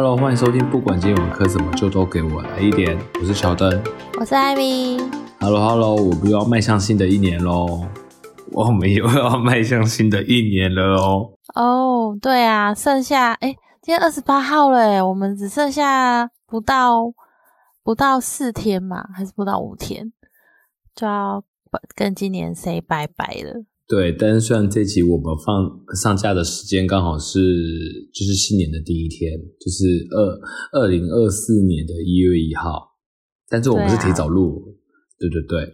Hello，欢迎收听，不管今天有课什么，就都给我来一点。我是乔登，我是艾米。Hello，Hello，我们又要迈向新的一年喽！我们又要迈向新的一年了哦。哦，对啊，剩下哎，今天二十八号了哎，我们只剩下不到不到四天嘛，还是不到五天，就要跟今年 say 拜拜了。对，但是虽然这集我们放上架的时间刚好是就是新年的第一天，就是二二零二四年的一月一号，但是我们是提早录，对对对，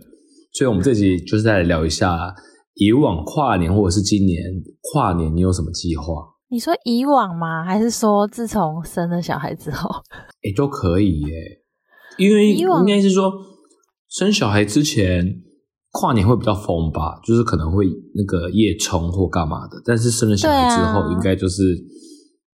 所以我们这集就是再来聊一下以往跨年或者是今年跨年，你有什么计划？你说以往吗？还是说自从生了小孩之后？哎，都可以耶，因为应该是说生小孩之前。跨年会比较疯吧，就是可能会那个夜冲或干嘛的。但是生了小孩之后，应该就是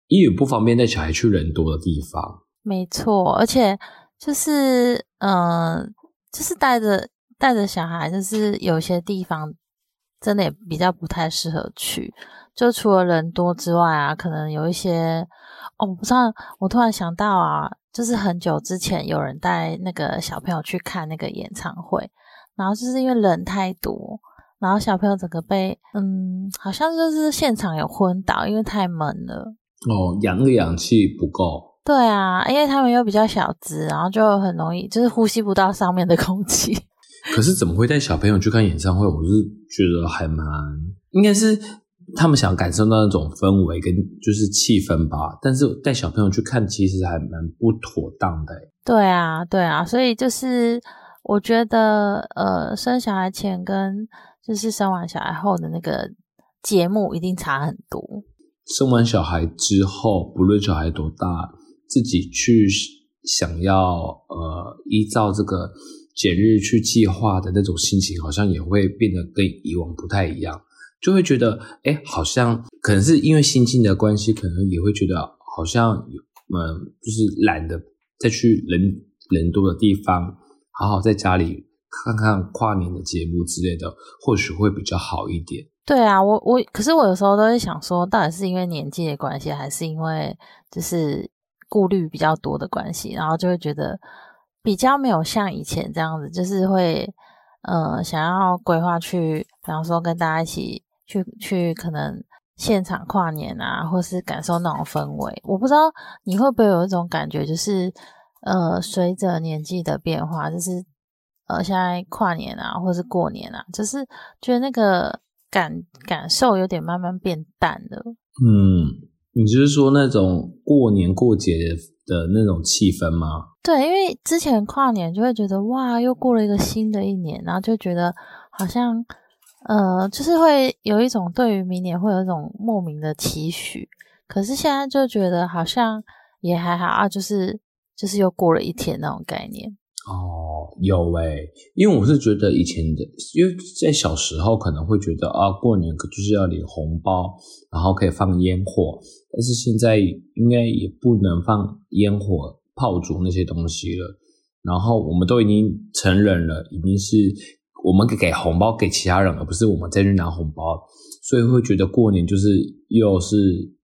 因为不方便带小孩去人多的地方。没错，而且就是嗯，就是带着带着小孩，就是有些地方真的也比较不太适合去。就除了人多之外啊，可能有一些哦，我不知道。我突然想到啊，就是很久之前有人带那个小朋友去看那个演唱会。然后就是因为人太多，然后小朋友整个被嗯，好像就是现场有昏倒，因为太闷了。哦，氧的氧气不够。对啊，因为他们又比较小只，然后就很容易就是呼吸不到上面的空气。可是怎么会带小朋友去看演唱会？我是觉得还蛮应该是他们想感受到那种氛围跟就是气氛吧。但是带小朋友去看其实还蛮不妥当的。对啊，对啊，所以就是。我觉得，呃，生小孩前跟就是生完小孩后的那个节目一定差很多。生完小孩之后，不论小孩多大，自己去想要呃依照这个节日去计划的那种心情，好像也会变得跟以往不太一样，就会觉得，哎，好像可能是因为心境的关系，可能也会觉得好像有嗯，就是懒得再去人人多的地方。好好在家里看看跨年的节目之类的，或许会比较好一点。对啊，我我可是我有时候都会想说，到底是因为年纪的关系，还是因为就是顾虑比较多的关系，然后就会觉得比较没有像以前这样子，就是会呃想要规划去，比方说跟大家一起去去可能现场跨年啊，或是感受那种氛围。我不知道你会不会有一种感觉，就是。呃，随着年纪的变化，就是呃，现在跨年啊，或是过年啊，就是觉得那个感感受有点慢慢变淡了。嗯，你就是说那种过年过节的那种气氛吗？对，因为之前跨年就会觉得哇，又过了一个新的一年，然后就觉得好像呃，就是会有一种对于明年会有一种莫名的期许。可是现在就觉得好像也还好啊，就是。就是又过了一天那种概念哦，有诶，因为我是觉得以前的，因为在小时候可能会觉得啊，过年就是要领红包，然后可以放烟火，但是现在应该也不能放烟火、炮竹那些东西了。然后我们都已经成人了，已经是我们给给红包给其他人，而不是我们再去拿红包，所以会觉得过年就是又是。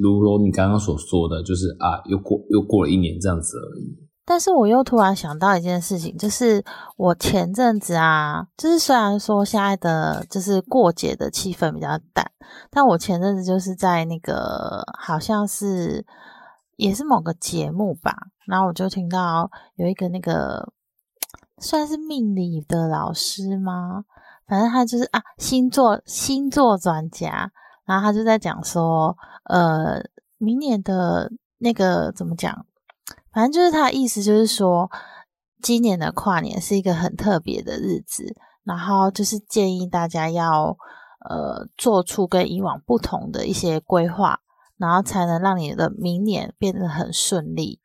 如如你刚刚所说的，就是啊，又过又过了一年这样子而已。但是我又突然想到一件事情，就是我前阵子啊，就是虽然说现在的就是过节的气氛比较淡，但我前阵子就是在那个好像是也是某个节目吧，然后我就听到有一个那个算是命理的老师吗？反正他就是啊星座星座专家。然后他就在讲说，呃，明年的那个怎么讲？反正就是他的意思，就是说，今年的跨年是一个很特别的日子，然后就是建议大家要，呃，做出跟以往不同的一些规划，然后才能让你的明年变得很顺利。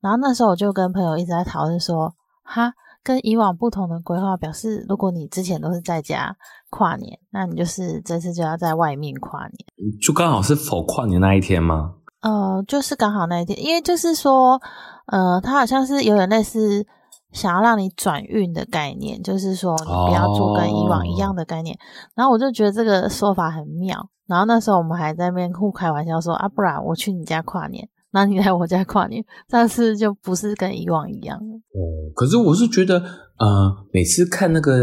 然后那时候我就跟朋友一直在讨论说，哈。跟以往不同的规划表示，如果你之前都是在家跨年，那你就是这次就要在外面跨年，就刚好是否跨年那一天吗？呃，就是刚好那一天，因为就是说，呃，它好像是有点类似想要让你转运的概念，就是说你不要做跟以往一样的概念。然后我就觉得这个说法很妙。然后那时候我们还在那边互开玩笑说啊，不然我去你家跨年，然后你来我家跨年，但是就不是跟以往一样了。哦，可是我是觉得，呃，每次看那个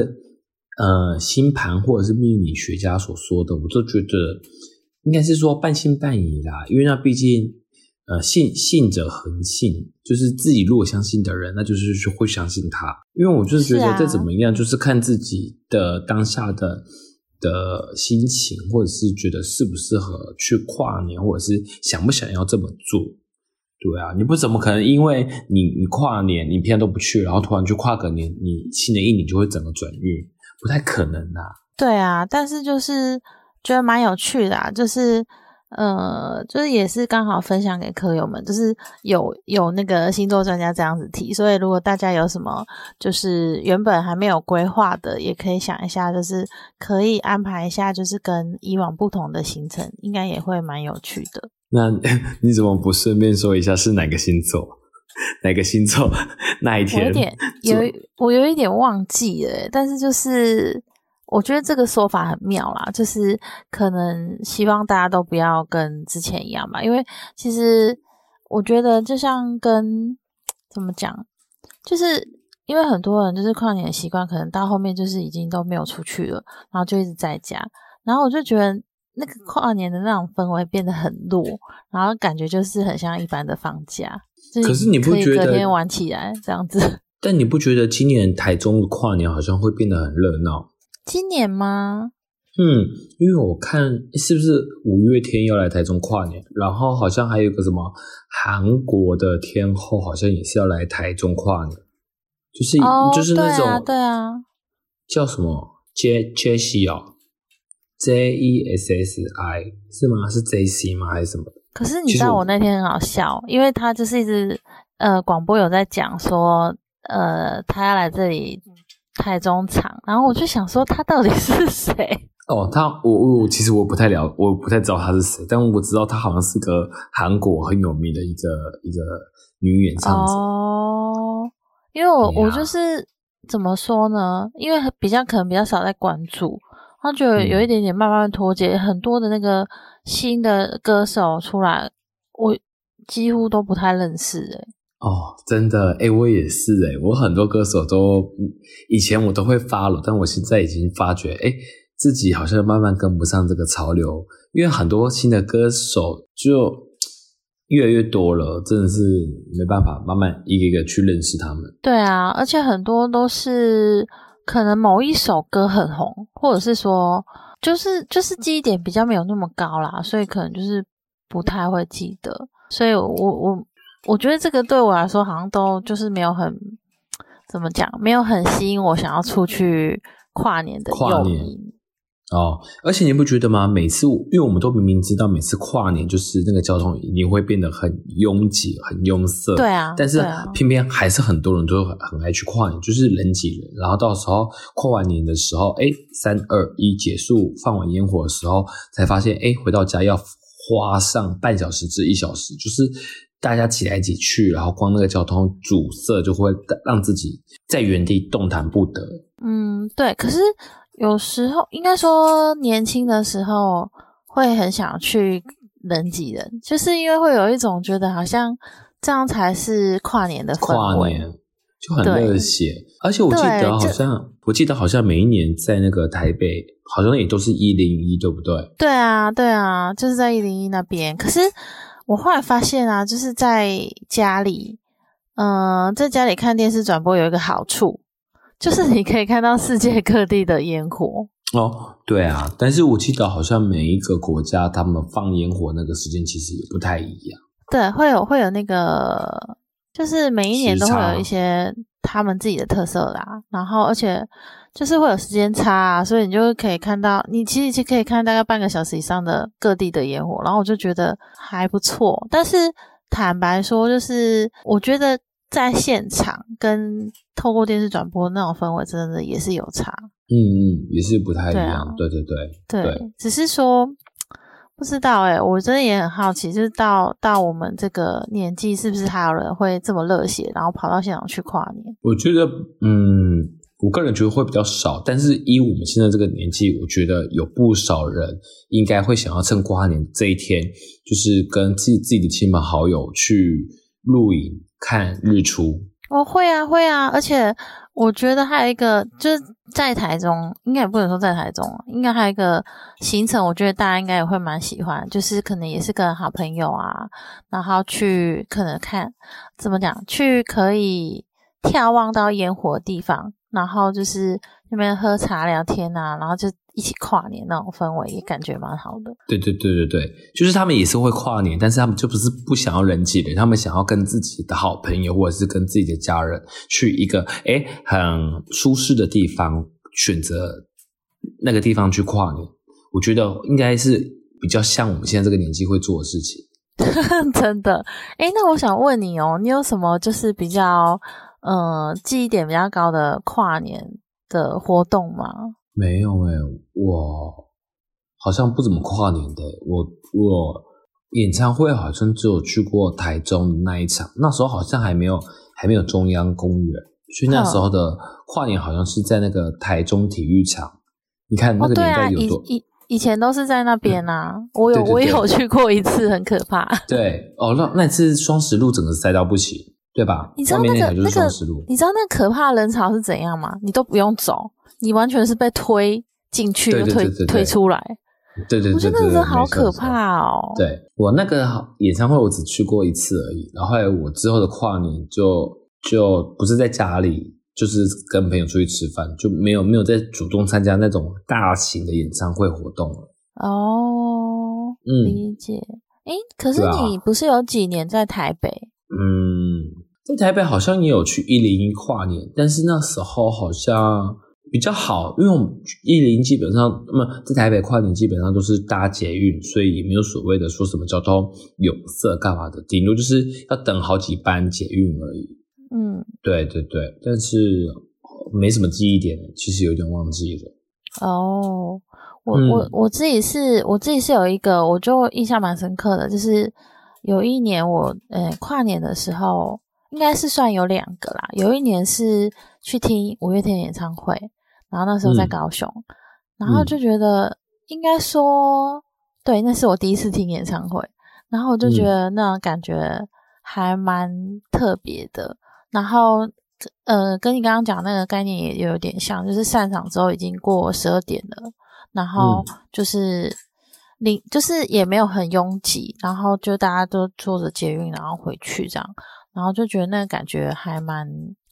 呃星盘或者是命理学家所说的，我都觉得应该是说半信半疑啦，因为那毕竟呃信信者恒信，就是自己如果相信的人，那就是会相信他。因为我就是觉得再怎么样，就是看自己的当下的的心情，或者是觉得适不适合去跨年，或者是想不想要这么做。对啊，你不怎么可能因为你你跨年你平常都不去，然后突然去跨个年，你新的一年就会整个转运，不太可能啊。对啊，但是就是觉得蛮有趣的，啊，就是呃，就是也是刚好分享给客友们，就是有有那个星座专家这样子提，所以如果大家有什么就是原本还没有规划的，也可以想一下，就是可以安排一下，就是跟以往不同的行程，应该也会蛮有趣的。那 你怎么不顺便说一下是哪个星座？哪个星座 那一天？有点有，我有一点忘记了。但是就是我觉得这个说法很妙啦，就是可能希望大家都不要跟之前一样吧。因为其实我觉得就像跟怎么讲，就是因为很多人就是跨年的习惯，可能到后面就是已经都没有出去了，然后就一直在家，然后我就觉得。那个跨年的那种氛围变得很弱，然后感觉就是很像一般的放假。可是你不觉得隔天玩起来这样子？但你不觉得今年台中的跨年好像会变得很热闹？今年吗？嗯，因为我看是不是五月天要来台中跨年，然后好像还有个什么韩国的天后，好像也是要来台中跨年，就是就是那种对啊，叫什么 J J C 哦。J E S S I 是吗？是 J C 吗？还是什么？可是你知道我那天很好笑，因为他就是一直呃广播有在讲说，呃他要来这里台中场，然后我就想说他到底是谁？哦，他我我其实我不太了，我不太知道他是谁，但我知道他好像是个韩国很有名的一个一个女演唱者。哦，因为我我就是怎么说呢？因为比较可能比较少在关注。他觉得有一点点慢慢脱节，很多的那个新的歌手出来，我几乎都不太认识哎。哦，真的哎，我也是哎，我很多歌手都以前我都会发了，但我现在已经发觉哎，自己好像慢慢跟不上这个潮流，因为很多新的歌手就越来越多了，真的是没办法，慢慢一个一个去认识他们。对啊，而且很多都是。可能某一首歌很红，或者是说，就是就是记忆点比较没有那么高啦，所以可能就是不太会记得。所以我我觉得这个对我来说好像都就是没有很怎么讲，没有很吸引我想要出去跨年的诱因。哦，而且你不觉得吗？每次因为我们都明明知道，每次跨年就是那个交通一定会变得很拥挤、很拥塞。对啊，但是偏偏还是很多人都很很爱去跨年，就是人挤人。然后到时候跨完年的时候，哎，三二一结束放完烟火的时候，才发现，哎，回到家要花上半小时至一小时，就是大家挤来挤去，然后光那个交通阻塞就会让自己在原地动弹不得。嗯，对，可是。有时候应该说年轻的时候会很想去人挤人，就是因为会有一种觉得好像这样才是跨年的氛围，就很热血。而且我记得好像，我记得好像每一年在那个台北，好像也都是一零一，对不对？对啊，对啊，就是在一零一那边。可是我后来发现啊，就是在家里，嗯，在家里看电视转播有一个好处。就是你可以看到世界各地的烟火哦，对啊，但是我记得好像每一个国家他们放烟火那个时间其实也不太一样。对，会有会有那个，就是每一年都会有一些他们自己的特色啦。然后，而且就是会有时间差，啊，所以你就可以看到，你其实可以看大概半个小时以上的各地的烟火。然后我就觉得还不错。但是坦白说，就是我觉得。在现场跟透过电视转播那种氛围，真的也是有差。嗯嗯，也是不太一样。对对对对，只是说不知道哎，我真的也很好奇，就是到到我们这个年纪，是不是还有人会这么热血，然后跑到现场去跨年？我觉得，嗯，我个人觉得会比较少，但是以我们现在这个年纪，我觉得有不少人应该会想要趁跨年这一天，就是跟自自己的亲朋好友去露营看日出。我会啊，会啊，而且我觉得还有一个就是在台中，应该也不能说在台中，应该还有一个行程，我觉得大家应该也会蛮喜欢，就是可能也是跟好朋友啊，然后去可能看怎么讲，去可以眺望到烟火的地方，然后就是那边喝茶聊天啊，然后就。一起跨年那种氛围也感觉蛮好的。对对对对对，就是他们也是会跨年，但是他们就不是不想要人挤人，他们想要跟自己的好朋友或者是跟自己的家人去一个哎很舒适的地方，选择那个地方去跨年。我觉得应该是比较像我们现在这个年纪会做的事情。真的，哎，那我想问你哦，你有什么就是比较呃记忆点比较高的跨年的活动吗？没有诶，我好像不怎么跨年的。我我演唱会好像只有去过台中的那一场，那时候好像还没有还没有中央公园，所以那时候的跨年好像是在那个台中体育场。你看那个年代有多以以前都是在那边啊，我有我也有去过一次，很可怕。对哦，那那次双十路整个塞到不行，对吧？你知道那个那个你知道那可怕人潮是怎样吗？你都不用走。你完全是被推进去又推推出来，对对对，我觉得那个好可怕哦。对我那个演唱会，我只去过一次而已。然后我之后的跨年就就不是在家里，就是跟朋友出去吃饭，就没有没有再主动参加那种大型的演唱会活动了。哦，嗯，理解。哎，可是你不是有几年在台北？嗯，在台北好像也有去一零一跨年，但是那时候好像。比较好，因为我们一零基本上，那么在台北跨年基本上都是搭捷运，所以也没有所谓的说什么交通有色干嘛的，顶多就是要等好几班捷运而已。嗯，对对对，但是没什么记忆点，其实有点忘记了。哦，我我我自己是我自己是有一个，我就印象蛮深刻的，就是有一年我呃跨年的时候，应该是算有两个啦，有一年是去听五月天演唱会。然后那时候在高雄，然后就觉得应该说，对，那是我第一次听演唱会，然后我就觉得那种感觉还蛮特别的。然后，呃，跟你刚刚讲那个概念也有点像，就是散场之后已经过十二点了，然后就是你，就是也没有很拥挤，然后就大家都坐着捷运然后回去这样，然后就觉得那个感觉还蛮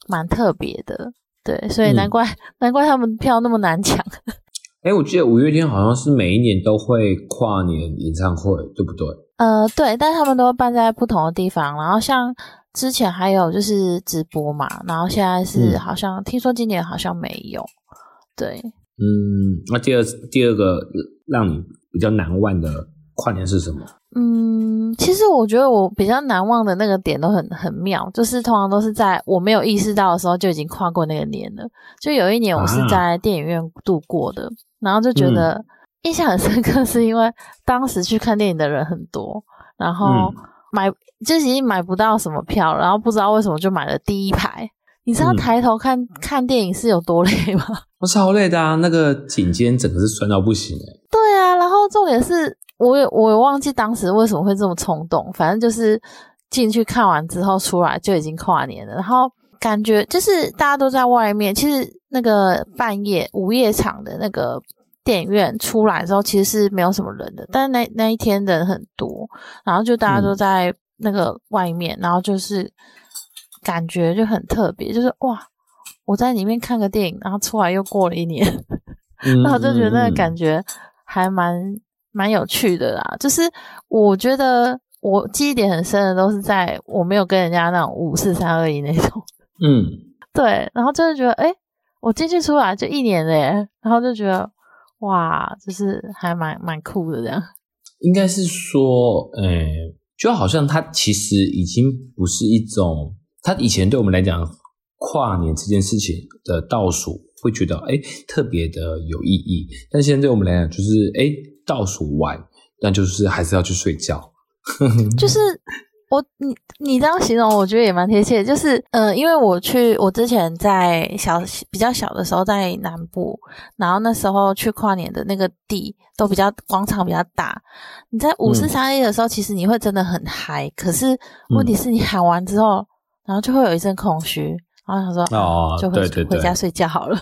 蛮特别的。对，所以难怪难怪他们票那么难抢。哎，我记得五月天好像是每一年都会跨年演唱会，对不对？呃，对，但是他们都办在不同的地方。然后像之前还有就是直播嘛，然后现在是好像听说今年好像没有。对，嗯，那第二第二个让你比较难忘的跨年是什么？嗯，其实我觉得我比较难忘的那个点都很很妙，就是通常都是在我没有意识到的时候就已经跨过那个年了。就有一年我是在电影院度过的，然后就觉得印象很深刻，是因为当时去看电影的人很多，然后买就已经买不到什么票，然后不知道为什么就买了第一排。你知道抬头看看电影是有多累吗？我 超累的啊，那个颈肩整个是酸到不行哎。对啊，然后重点是。我也我也忘记当时为什么会这么冲动，反正就是进去看完之后出来就已经跨年了，然后感觉就是大家都在外面。其实那个半夜午夜场的那个电影院出来之后，其实是没有什么人的，但是那那一天人很多，然后就大家都在那个外面，然后就是感觉就很特别，就是哇，我在里面看个电影，然后出来又过了一年，然后就觉得那个感觉还蛮。蛮有趣的啦，就是我觉得我记忆点很深的都是在我没有跟人家那种五四三二一那种，嗯，对，然后就是觉得哎，我进去出来就一年嘞，然后就觉得哇，就是还蛮蛮酷的这样。应该是说，哎，就好像它其实已经不是一种，它以前对我们来讲跨年这件事情的倒数会觉得哎特别的有意义，但现在对我们来讲就是哎。倒数完，但就是还是要去睡觉。就是我你你这样形容，我觉得也蛮贴切。就是呃，因为我去我之前在小比较小的时候在南部，然后那时候去跨年的那个地都比较广场比较大。你在五四三一的时候，其实你会真的很嗨。可是问题是你喊完之后，然后就会有一阵空虚，然后想说哦，就回回家睡觉好了。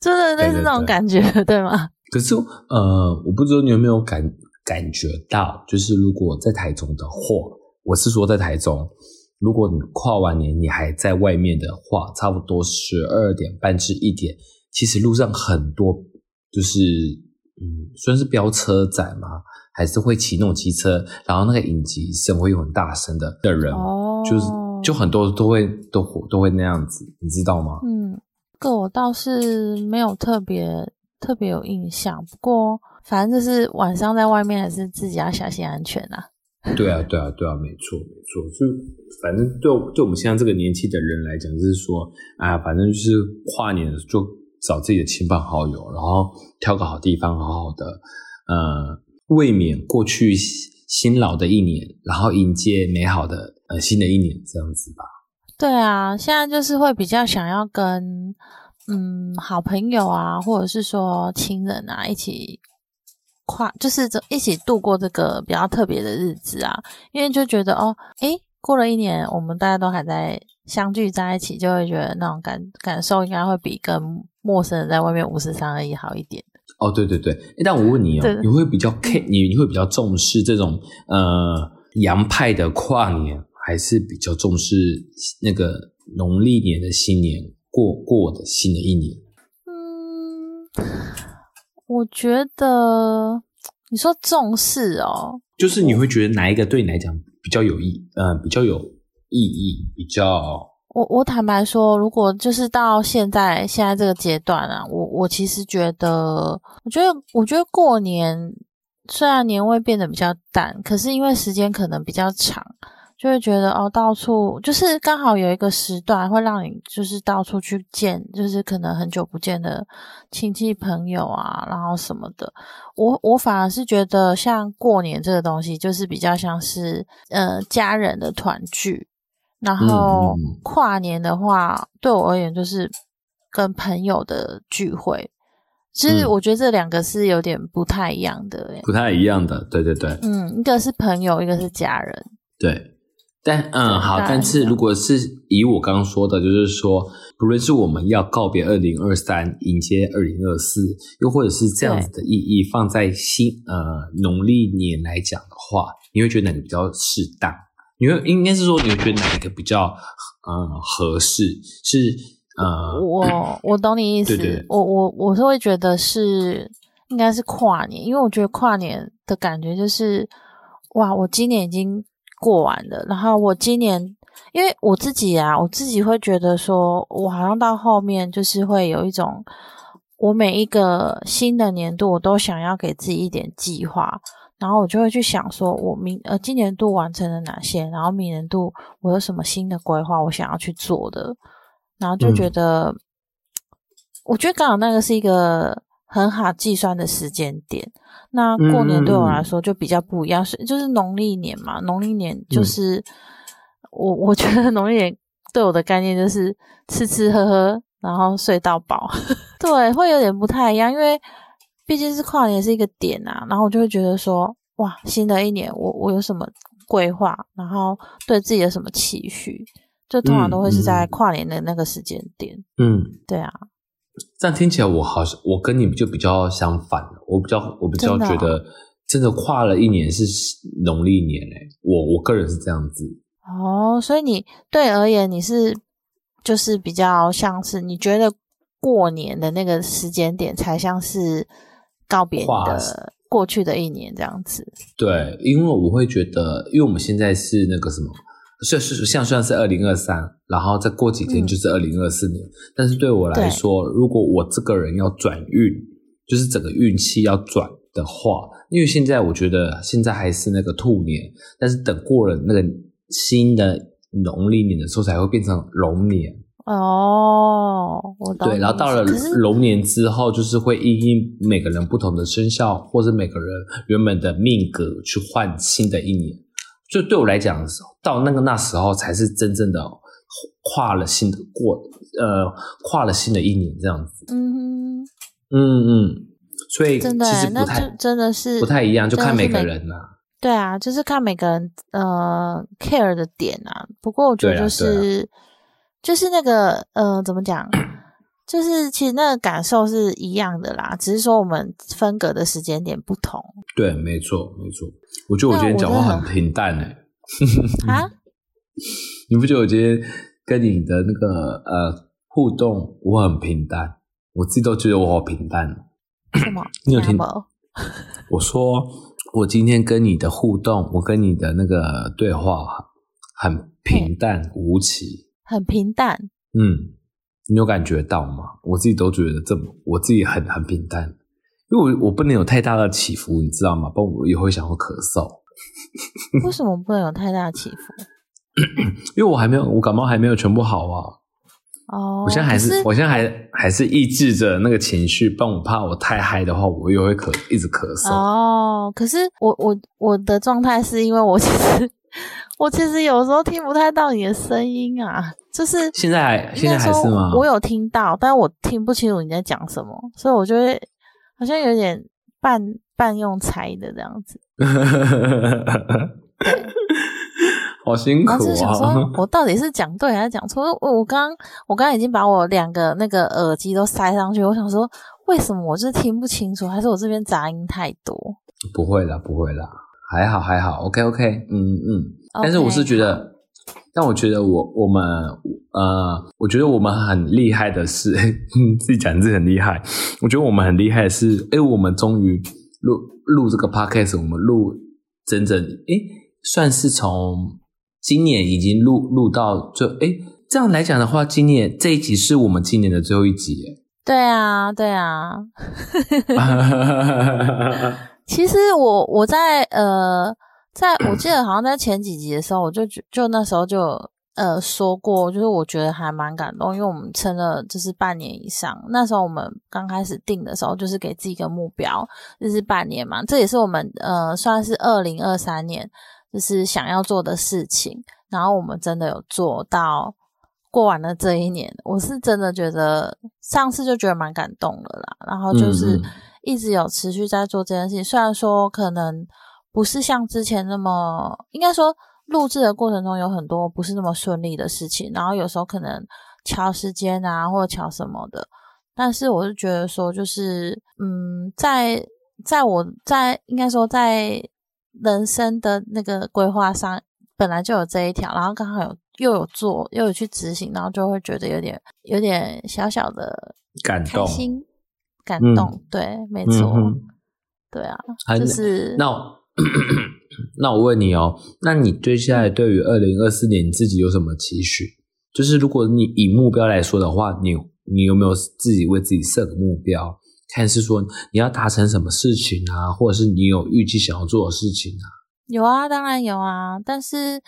真的那是那种感觉，对吗？可是呃，我不知道你有没有感感觉到，就是如果在台中的话。我是说，在台中，如果你跨完年你还在外面的话，差不多十二点半至一点，其实路上很多就是，嗯，算是飙车仔嘛，还是会骑那种机车，然后那个引擎声会有很大声的的人，就是就很多都会都都会那样子，你知道吗？嗯，这个我倒是没有特别特别有印象，不过反正就是晚上在外面还是自己要小心安全啊。对啊，对啊，对啊，没错，没错。就反正对对我们现在这个年纪的人来讲，就是说，啊，反正就是跨年就找自己的亲朋好友，然后挑个好地方，好好的，呃，未免过去新老的一年，然后迎接美好的呃新的一年，这样子吧。对啊，现在就是会比较想要跟嗯好朋友啊，或者是说亲人啊一起。跨就是这一起度过这个比较特别的日子啊，因为就觉得哦，诶，过了一年，我们大家都还在相聚在一起，就会觉得那种感感受应该会比跟陌生人在外面五十三而已好一点。哦，对对对，但我问你哦，你会比较 K，你你会比较重视这种呃洋派的跨年，还是比较重视那个农历年的新年过过的新的一年？嗯我觉得你说重视哦，就是你会觉得哪一个对你来讲比较有意，呃，比较有意义，比较。我我坦白说，如果就是到现在现在这个阶段啊，我我其实觉得，我觉得我觉得过年虽然年味变得比较淡，可是因为时间可能比较长。就会觉得哦，到处就是刚好有一个时段会让你就是到处去见，就是可能很久不见的亲戚朋友啊，然后什么的。我我反而是觉得像过年这个东西，就是比较像是呃家人的团聚。然后跨年的话，对我而言就是跟朋友的聚会。其实我觉得这两个是有点不太一样的，不太一样的。对对对，嗯，一个是朋友，一个是家人。对。但嗯好，但是如果是以我刚刚说的，就是说，不论是我们要告别二零二三，迎接二零二四，又或者是这样子的意义，放在新呃农历年来讲的话，你会觉得哪个比较适当？你会应该是说，你会觉得哪一个比较嗯合适？是呃，我我懂你意思，我我我是会觉得是应该是跨年，因为我觉得跨年的感觉就是哇，我今年已经。过完了，然后我今年，因为我自己啊，我自己会觉得说，我好像到后面就是会有一种，我每一个新的年度，我都想要给自己一点计划，然后我就会去想说，我明呃今年度完成了哪些，然后明年度我有什么新的规划，我想要去做的，然后就觉得，我觉得刚好那个是一个。很好计算的时间点，那过年对我来说就比较不一样，是就是农历年嘛。农历年就是我我觉得农历年对我的概念就是吃吃喝喝，然后睡到饱。对，会有点不太一样，因为毕竟是跨年是一个点啊。然后我就会觉得说，哇，新的一年我我有什么规划，然后对自己有什么期许，就通常都会是在跨年的那个时间点。嗯，对啊。这样听起来，我好像我跟你就比较相反我比较我比较觉得，真的跨了一年是农历年诶，我我个人是这样子。哦，所以你对而言，你是就是比较像是你觉得过年的那个时间点才像是告别的过去的一年这样子。对，因为我会觉得，因为我们现在是那个什么。是是像算是二零二三，然后再过几天就是二零二四年。但是对我来说，如果我这个人要转运，就是整个运气要转的话，因为现在我觉得现在还是那个兔年，但是等过了那个新的农历年的时候，才会变成龙年。哦，我懂对，然后到了龙年之后，就是会因应每个人不同的生肖，或者每个人原本的命格去换新的一年。就对我来讲，到那个那时候才是真正的跨了新的过，呃，跨了新的一年这样子。嗯哼，嗯嗯，所以真的其实不太就真的是不太一样，就看每个人啦、对啊，就是看每个人呃 care 的点啊。不过我觉得就对啊是、就是那个呃怎么讲，就是其实那个感受是一样的啦，只是说我们分隔的时间点不同对，没错没错。我觉得我今天讲话很平淡哎、啊。你不觉得我今天跟你的那个呃互动我很平淡？我自己都觉得我好平淡。什么？你有听什么 我说我今天跟你的互动，我跟你的那个对话很平淡无奇。很平淡？嗯，你有感觉到吗？我自己都觉得这么，我自己很很平淡，因为我我不能有太大的起伏，你知道吗？不然我也会想要咳嗽，为什么不能有太大的起伏？因为我还没有，我感冒还没有全部好啊。哦，我现在还是，是我现在还还是抑制着那个情绪，不然我怕我太嗨的话，我又会咳，一直咳嗽。哦，可是我我我的状态是因为我其实我其实有时候听不太到你的声音啊，就是现在还现在还是吗？我有听到，但我听不清楚你在讲什么，所以我就会好像有点半半用猜的这样子。好辛苦然后就想说啊！我到底是讲对还是讲错？我我刚我刚刚已经把我两个那个耳机都塞上去，我想说为什么我就是听不清楚，还是我这边杂音太多？不会啦，不会啦，还好还好，OK OK，嗯嗯。但是我是觉得，但我觉得我我们呃，我觉得我们很厉害的是，自己讲自己很厉害。我觉得我们很厉害的是，哎，我们终于录录这个 podcast，我们录整整哎，算是从今年已经录录到最哎，这样来讲的话，今年这一集是我们今年的最后一集耶。对啊，对啊。其实我我在呃，在我记得好像在前几集的时候，我就觉就那时候就有呃说过，就是我觉得还蛮感动，因为我们撑了就是半年以上。那时候我们刚开始定的时候，就是给自己一个目标，就是半年嘛。这也是我们呃算是二零二三年就是想要做的事情，然后我们真的有做到。过完了这一年，我是真的觉得上次就觉得蛮感动的啦，然后就是一直有持续在做这件事情。虽然说可能不是像之前那么，应该说录制的过程中有很多不是那么顺利的事情，然后有时候可能调时间啊，或者调什么的。但是我是觉得说，就是嗯，在在我在应该说在人生的那个规划上，本来就有这一条，然后刚好有又有做，又有去执行，然后就会觉得有点有点小小的感动，心、感嗯动。对，没错，嗯对啊，就是那我 那我问你哦，那你对下来对于二零二四年你自己有什么期许？就是如果你以目标来说的话，你你有没有自己为自己设个目标？看是说你要达成什么事情啊，或者是你有预计想要做的事情啊？有啊，当然有啊，但是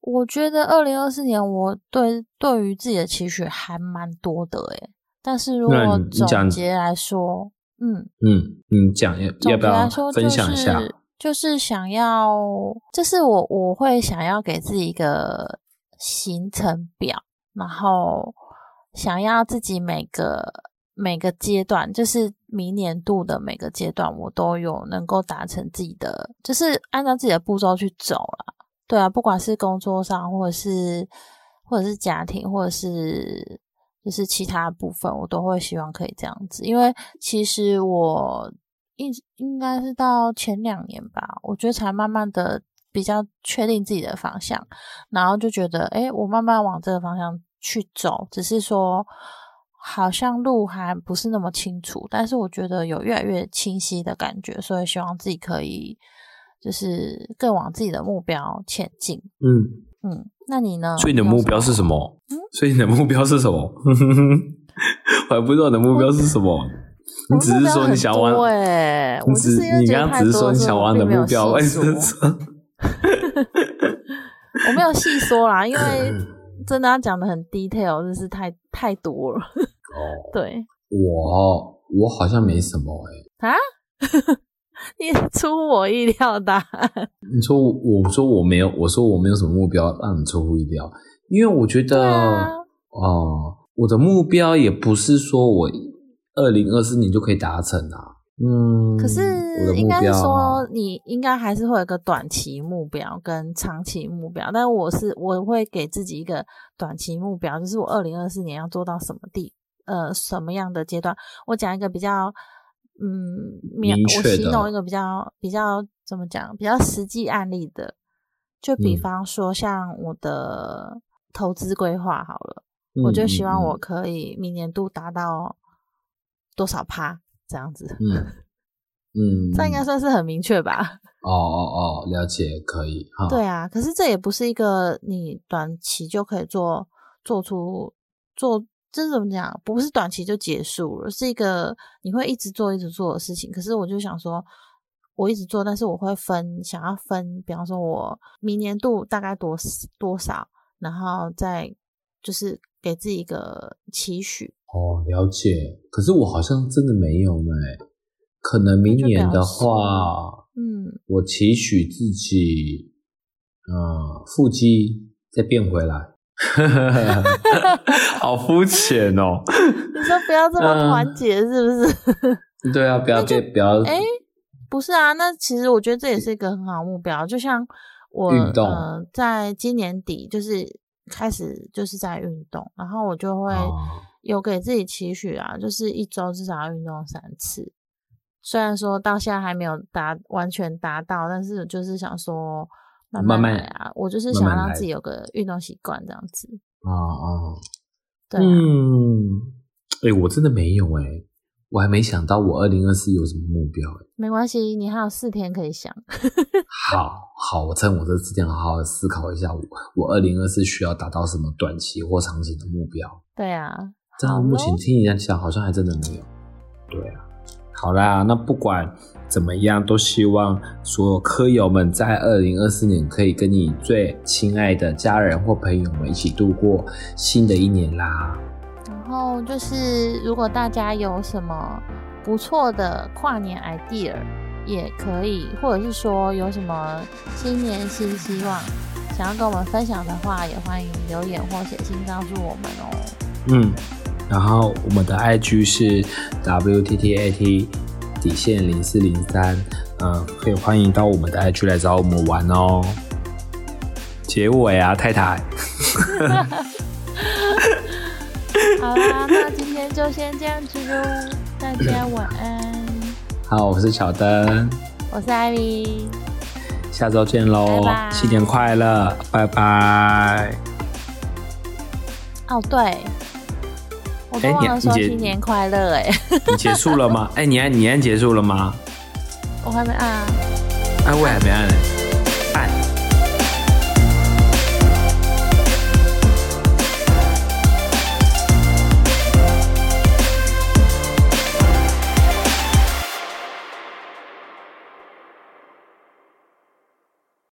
我觉得二零二四年我对对于自己的期许还蛮多的诶。但是如果你你讲总结来说，嗯，嗯，你讲要要不要说分享一下？就是就是想要，就是我我会想要给自己一个行程表，然后想要自己每个每个阶段，就是明年度的每个阶段，我都有能够达成自己的，就是按照自己的步骤去走啦。对啊，不管是工作上，或者是或者是家庭，或者是就是其他部分，我都会希望可以这样子。因为其实我应应该是到前两年吧，我觉得才慢慢的比较确定自己的方向，然后就觉得，诶，我慢慢往这个方向去走，只是说好像路还不是那么清楚，但是我觉得有越来越清晰的感觉，所以希望自己可以就是更往自己的目标前进。嗯，嗯，那你呢？所以你的目标是什么？嗯？所以你的目标是什么？我还不知道你的目标是什么。你只是说你想玩，对，我只是你刚刚只是说你想玩的目标，细说我没有细说啦，因为 真的要讲的很 detail，真是太太多了。哦，对我我好像没什么哎、啊，你出乎我意料的。你说我，我说我没有，我说我没有什么目标让你出乎意料，因为我觉得，哦、啊我的目标也不是说我二零二四年就可以达成啊。嗯，可是应该是说，你应该还是会有一个短期目标跟长期目标。但我是我会给自己一个短期目标，就是我二零二四年要做到什么地呃什么样的阶段。我讲一个比较嗯明我形容一个比较比较怎么讲比较实际案例的，就比嗯方说像我的投资规划好了。嗯我就希望嗯我可以明年度达到多少趴这样子，嗯 嗯，这应该算是很明确吧？哦哦哦，了解，可以哈。对啊，可是这也不是一个你短期就可以做做出做，这怎么讲？不是短期就结束了，是一个你会一直做一直做的事情。可是我就想说，我一直做，但是我会分，想要分，比方说我明年度大概多多少，然后再就是给自己一个期许。哦，了解。可是我好像真的没有呢。可能明年的话，嗯，我期许自己，呃，腹肌再变回来。好肤浅哦。你说不要这么嗯团结，是不是？对啊，不要变，不要。哎、不是啊，那其实我觉得这也是一个很好的目标。就像我运动呃，在今年底就是开始就是在运动，然后我就会哦有给自己期许啊，就是一周至少要运动三次。虽然说到现在还没有达完全达到，但是就是想说慢慢慢来啊，我就是想让自己有个运动习惯这样子。哦哦，对啊、嗯，哎、我真的没有哎、我还没想到我二零二四有什么目标哎、没关系，你还有四天可以想。好好，我趁我这四天好好思考一下我，我二零二四需要达到什么短期或长期的目标。对啊，这样目前听你这样讲，好像还真的没有。对啊，好啦，那不管怎么样，都希望所有科友们在二零二四年可以跟你最亲爱的家人或朋友们一起度过新的一年啦。然后就是，如果大家有什么不错的跨年 idea，也可以，或者是说有什么新年新希望想要跟我们分享的话，也欢迎留言或写信告诉我们哦。嗯，然后我们的 IG 是 WTTAT 底线零四零三，嗯，可以欢迎到我们的 IG 来找我们玩哦。结尾啊，太太。好啦，那今天就先这样子喽，大家晚安。好，我是小灯，我是艾米，下周见喽新年快乐，拜拜。哦对，我都哎你忘了说你姐新年快乐哎，你结束了吗？哎、你按你按结束了吗？我还没按啊。哎、我也还没按呢。